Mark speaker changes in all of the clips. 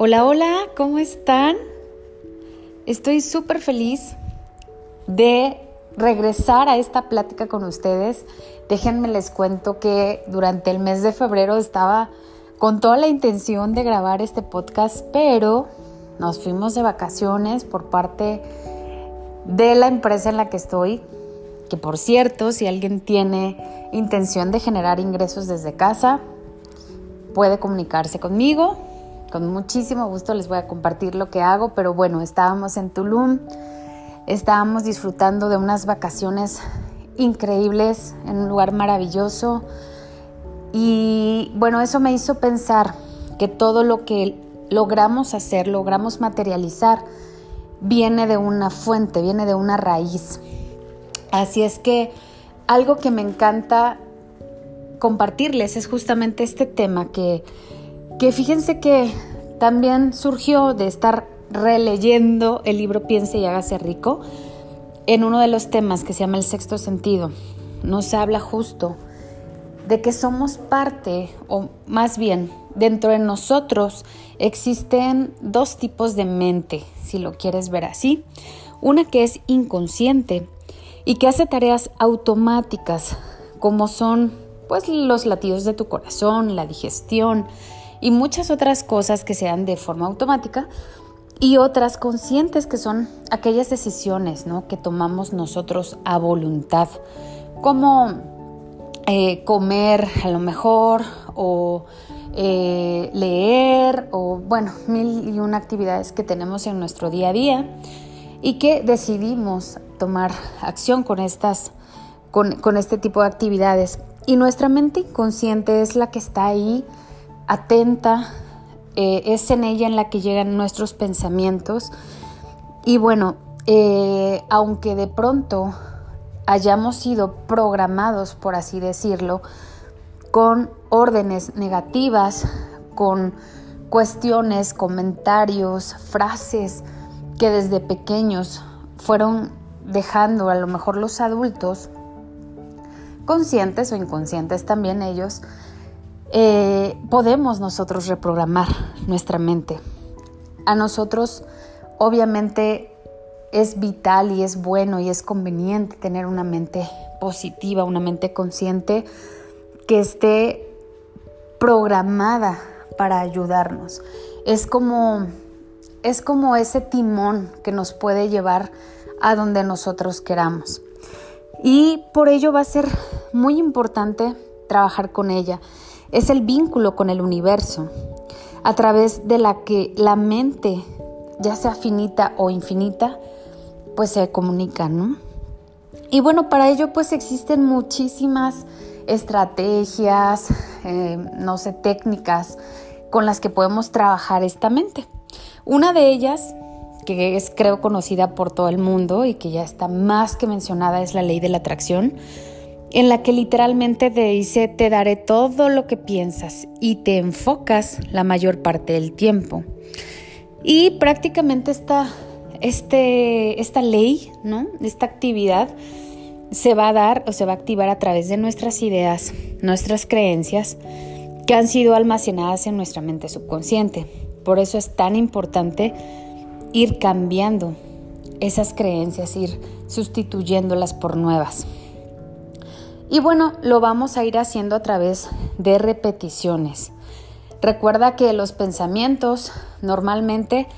Speaker 1: Hola, hola, ¿cómo están? Estoy súper feliz de regresar a esta plática con ustedes. Déjenme les cuento que durante el mes de febrero estaba con toda la intención de grabar este podcast, pero nos fuimos de vacaciones por parte de la empresa en la que estoy, que por cierto, si alguien tiene intención de generar ingresos desde casa, puede comunicarse conmigo con muchísimo gusto les voy a compartir lo que hago, pero bueno, estábamos en Tulum, estábamos disfrutando de unas vacaciones increíbles en un lugar maravilloso y bueno, eso me hizo pensar que todo lo que logramos hacer, logramos materializar, viene de una fuente, viene de una raíz. Así es que algo que me encanta compartirles es justamente este tema que que fíjense que también surgió de estar releyendo el libro Piense y hágase rico en uno de los temas que se llama el sexto sentido. Nos habla justo de que somos parte, o más bien, dentro de nosotros existen dos tipos de mente, si lo quieres ver así. Una que es inconsciente y que hace tareas automáticas, como son pues los latidos de tu corazón, la digestión, y muchas otras cosas que se dan de forma automática y otras conscientes que son aquellas decisiones ¿no? que tomamos nosotros a voluntad, como eh, comer a lo mejor o eh, leer o bueno, mil y una actividades que tenemos en nuestro día a día y que decidimos tomar acción con estas con, con este tipo de actividades. Y nuestra mente inconsciente es la que está ahí atenta, eh, es en ella en la que llegan nuestros pensamientos. Y bueno, eh, aunque de pronto hayamos sido programados, por así decirlo, con órdenes negativas, con cuestiones, comentarios, frases que desde pequeños fueron dejando a lo mejor los adultos, conscientes o inconscientes también ellos, eh, podemos nosotros reprogramar nuestra mente. A nosotros obviamente es vital y es bueno y es conveniente tener una mente positiva, una mente consciente que esté programada para ayudarnos. Es como es como ese timón que nos puede llevar a donde nosotros queramos. Y por ello va a ser muy importante trabajar con ella es el vínculo con el universo, a través de la que la mente, ya sea finita o infinita, pues se comunica, ¿no? Y bueno, para ello pues existen muchísimas estrategias, eh, no sé, técnicas con las que podemos trabajar esta mente. Una de ellas, que es creo conocida por todo el mundo y que ya está más que mencionada, es la ley de la atracción en la que literalmente te dice te daré todo lo que piensas y te enfocas la mayor parte del tiempo. Y prácticamente esta, este, esta ley, ¿no? esta actividad, se va a dar o se va a activar a través de nuestras ideas, nuestras creencias que han sido almacenadas en nuestra mente subconsciente. Por eso es tan importante ir cambiando esas creencias, ir sustituyéndolas por nuevas. Y bueno, lo vamos a ir haciendo a través de repeticiones. Recuerda que los pensamientos normalmente,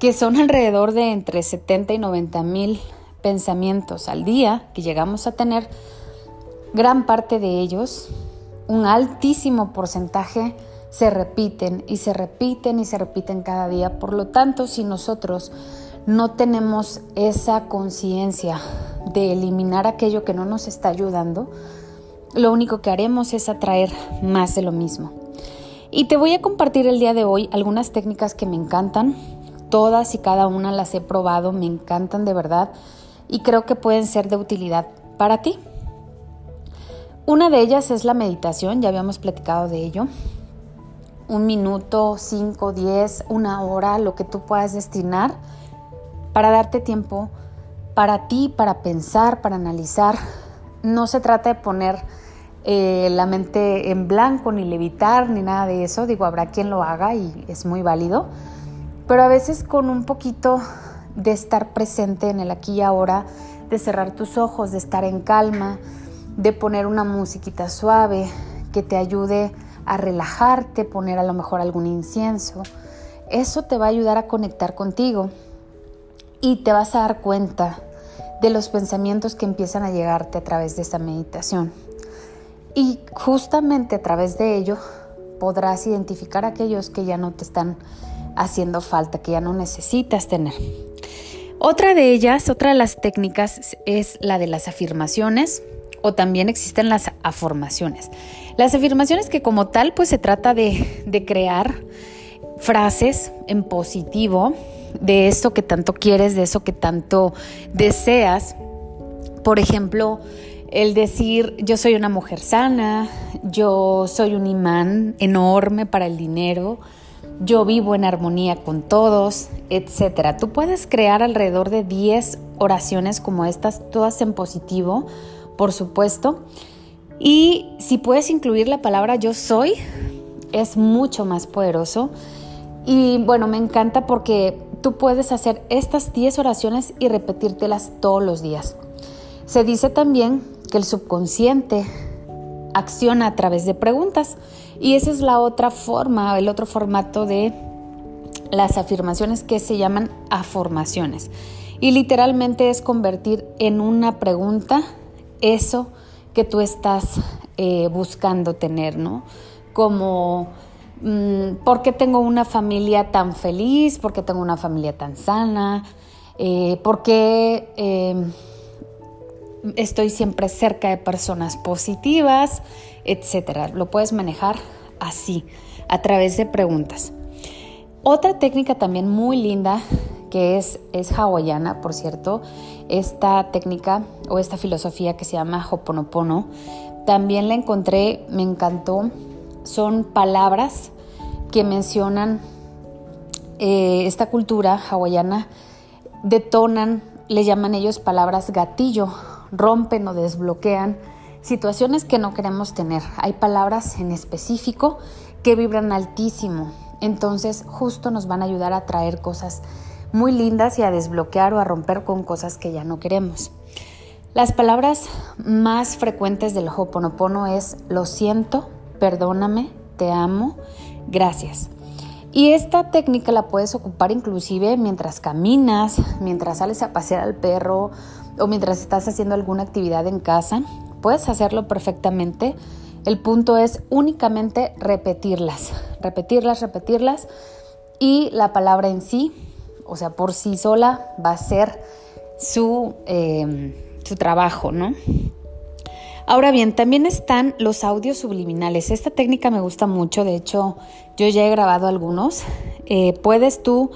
Speaker 1: que son alrededor de entre 70 y 90 mil pensamientos al día que llegamos a tener, gran parte de ellos, un altísimo porcentaje, se repiten y se repiten y se repiten cada día. Por lo tanto, si nosotros no tenemos esa conciencia de eliminar aquello que no nos está ayudando, lo único que haremos es atraer más de lo mismo. Y te voy a compartir el día de hoy algunas técnicas que me encantan. Todas y cada una las he probado, me encantan de verdad y creo que pueden ser de utilidad para ti. Una de ellas es la meditación, ya habíamos platicado de ello. Un minuto, cinco, diez, una hora, lo que tú puedas destinar para darte tiempo para ti, para pensar, para analizar. No se trata de poner eh, la mente en blanco, ni levitar, ni nada de eso. Digo, habrá quien lo haga y es muy válido. pero a veces con un poquito de estar presente en el aquí y ahora, de cerrar tus ojos, de estar en calma, de poner una musiquita suave que te ayude a relajarte, poner a lo mejor algún incienso. Eso te va a ayudar a conectar contigo y te vas a dar cuenta de los pensamientos que empiezan a llegarte a través de esta meditación. Y justamente a través de ello podrás identificar aquellos que ya no te están haciendo falta, que ya no necesitas tener. Otra de ellas, otra de las técnicas es la de las afirmaciones o también existen las afirmaciones. Las afirmaciones que como tal pues se trata de, de crear frases en positivo de eso que tanto quieres, de eso que tanto deseas. Por ejemplo, el decir yo soy una mujer sana, yo soy un imán enorme para el dinero, yo vivo en armonía con todos, etc. Tú puedes crear alrededor de 10 oraciones como estas, todas en positivo, por supuesto. Y si puedes incluir la palabra yo soy, es mucho más poderoso. Y bueno, me encanta porque tú puedes hacer estas 10 oraciones y repetírtelas todos los días. Se dice también que el subconsciente acciona a través de preguntas. Y esa es la otra forma, el otro formato de las afirmaciones que se llaman afirmaciones. Y literalmente es convertir en una pregunta eso que tú estás eh, buscando tener, ¿no? Como, ¿por qué tengo una familia tan feliz? ¿Por qué tengo una familia tan sana? Eh, ¿Por qué em, estoy siempre cerca de personas positivas? etcétera. Lo puedes manejar así, a través de preguntas. Otra técnica también muy linda que es, es hawaiana, por cierto, esta técnica o esta filosofía que se llama Hoponopono, también la encontré, me encantó. Son palabras que mencionan eh, esta cultura hawaiana, detonan, le llaman ellos palabras gatillo, rompen o desbloquean situaciones que no queremos tener. Hay palabras en específico que vibran altísimo. Entonces justo nos van a ayudar a traer cosas muy lindas y a desbloquear o a romper con cosas que ya no queremos. Las palabras más frecuentes del Hoponopono es lo siento, perdóname, te amo, gracias. Y esta técnica la puedes ocupar inclusive mientras caminas, mientras sales a pasear al perro o mientras estás haciendo alguna actividad en casa. Puedes hacerlo perfectamente. El punto es únicamente repetirlas, repetirlas, repetirlas. Y la palabra en sí, o sea, por sí sola, va a ser su, em, su trabajo, ¿no? Ahora bien, también están los audios subliminales. Esta técnica me gusta mucho, de hecho yo ya he grabado algunos. Eh, puedes tú,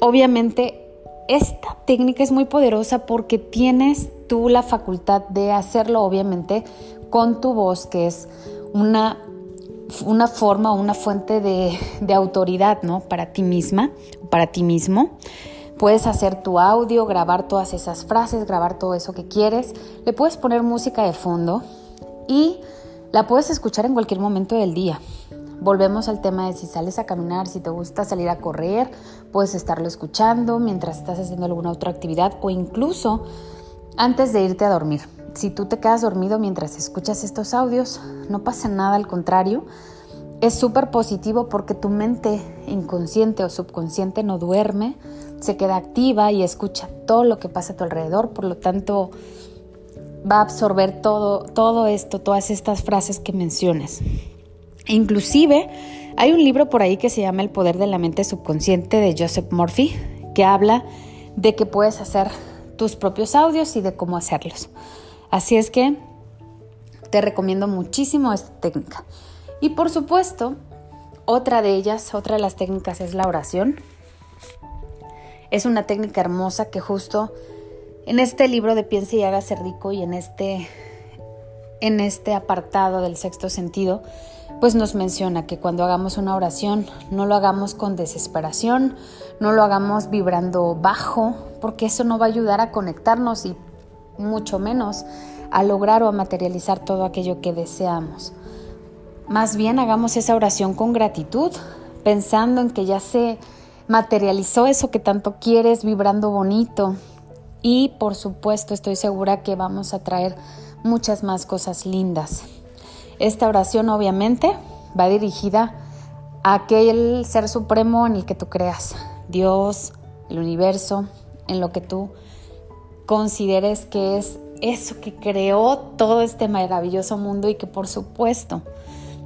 Speaker 1: obviamente, esta técnica es muy poderosa porque tienes tú la facultad de hacerlo, obviamente, con tu voz, que es una, una forma, una fuente de, de autoridad, ¿no? Para ti misma, para ti mismo. Puedes hacer tu audio, grabar todas esas frases, grabar todo eso que quieres. Le puedes poner música de fondo y la puedes escuchar en cualquier momento del día. Volvemos al tema de si sales a caminar, si te gusta salir a correr, puedes estarlo escuchando mientras estás haciendo alguna otra actividad o incluso antes de irte a dormir. Si tú te quedas dormido mientras escuchas estos audios, no pasa nada, al contrario, es súper positivo porque tu mente inconsciente o subconsciente no duerme, se queda activa y escucha todo lo que pasa a tu alrededor, por lo tanto va a absorber todo, todo esto, todas estas frases que menciones. Inclusive hay un libro por ahí que se llama El poder de la mente subconsciente de Joseph Murphy, que habla de que puedes hacer tus propios audios y de cómo hacerlos. Así es que te recomiendo muchísimo esta técnica. Y por supuesto, otra de ellas, otra de las técnicas es la oración. Es una técnica hermosa que justo en este libro de Piense y hágase rico y en este, en este apartado del sexto sentido, pues nos menciona que cuando hagamos una oración no lo hagamos con desesperación, no lo hagamos vibrando bajo, porque eso no va a ayudar a conectarnos y mucho menos a lograr o a materializar todo aquello que deseamos. Más bien hagamos esa oración con gratitud, pensando en que ya se materializó eso que tanto quieres, vibrando bonito. Y por supuesto estoy segura que vamos a traer muchas más cosas lindas. Esta oración obviamente va dirigida a aquel ser supremo en el que tú creas, Dios, el universo, en lo que tú consideres que es eso que creó todo este maravilloso mundo y que por supuesto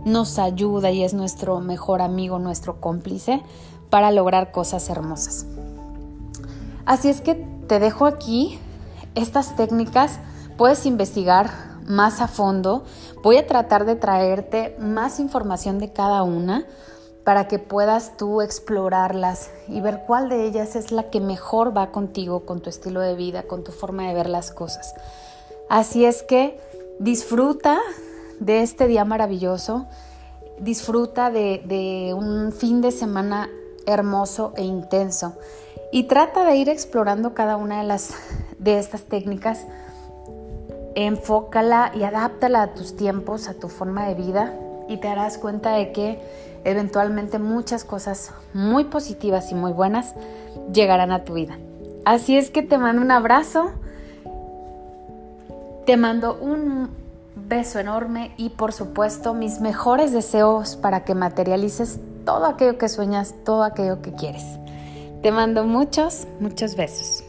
Speaker 1: nos ayuda y es nuestro mejor amigo, nuestro cómplice para lograr cosas hermosas. Así es que te dejo aquí estas técnicas, puedes investigar más a fondo, voy a tratar de traerte más información de cada una para que puedas tú explorarlas y ver cuál de ellas es la que mejor va contigo, con tu estilo de vida, con tu forma de ver las cosas. Así es que disfruta de este día maravilloso, disfruta de, un fin de semana hermoso e intenso y trata de ir explorando cada una de, las, de estas técnicas. Enfócala y adáptala a tus tiempos, a tu forma de vida y te darás cuenta de que eventualmente muchas cosas muy positivas y muy buenas llegarán a tu vida. Así es que te mando un abrazo, te mando un beso enorme y por supuesto mis mejores deseos para que materialices todo aquello que sueñas, todo aquello que quieres. Te mando muchos, muchos besos.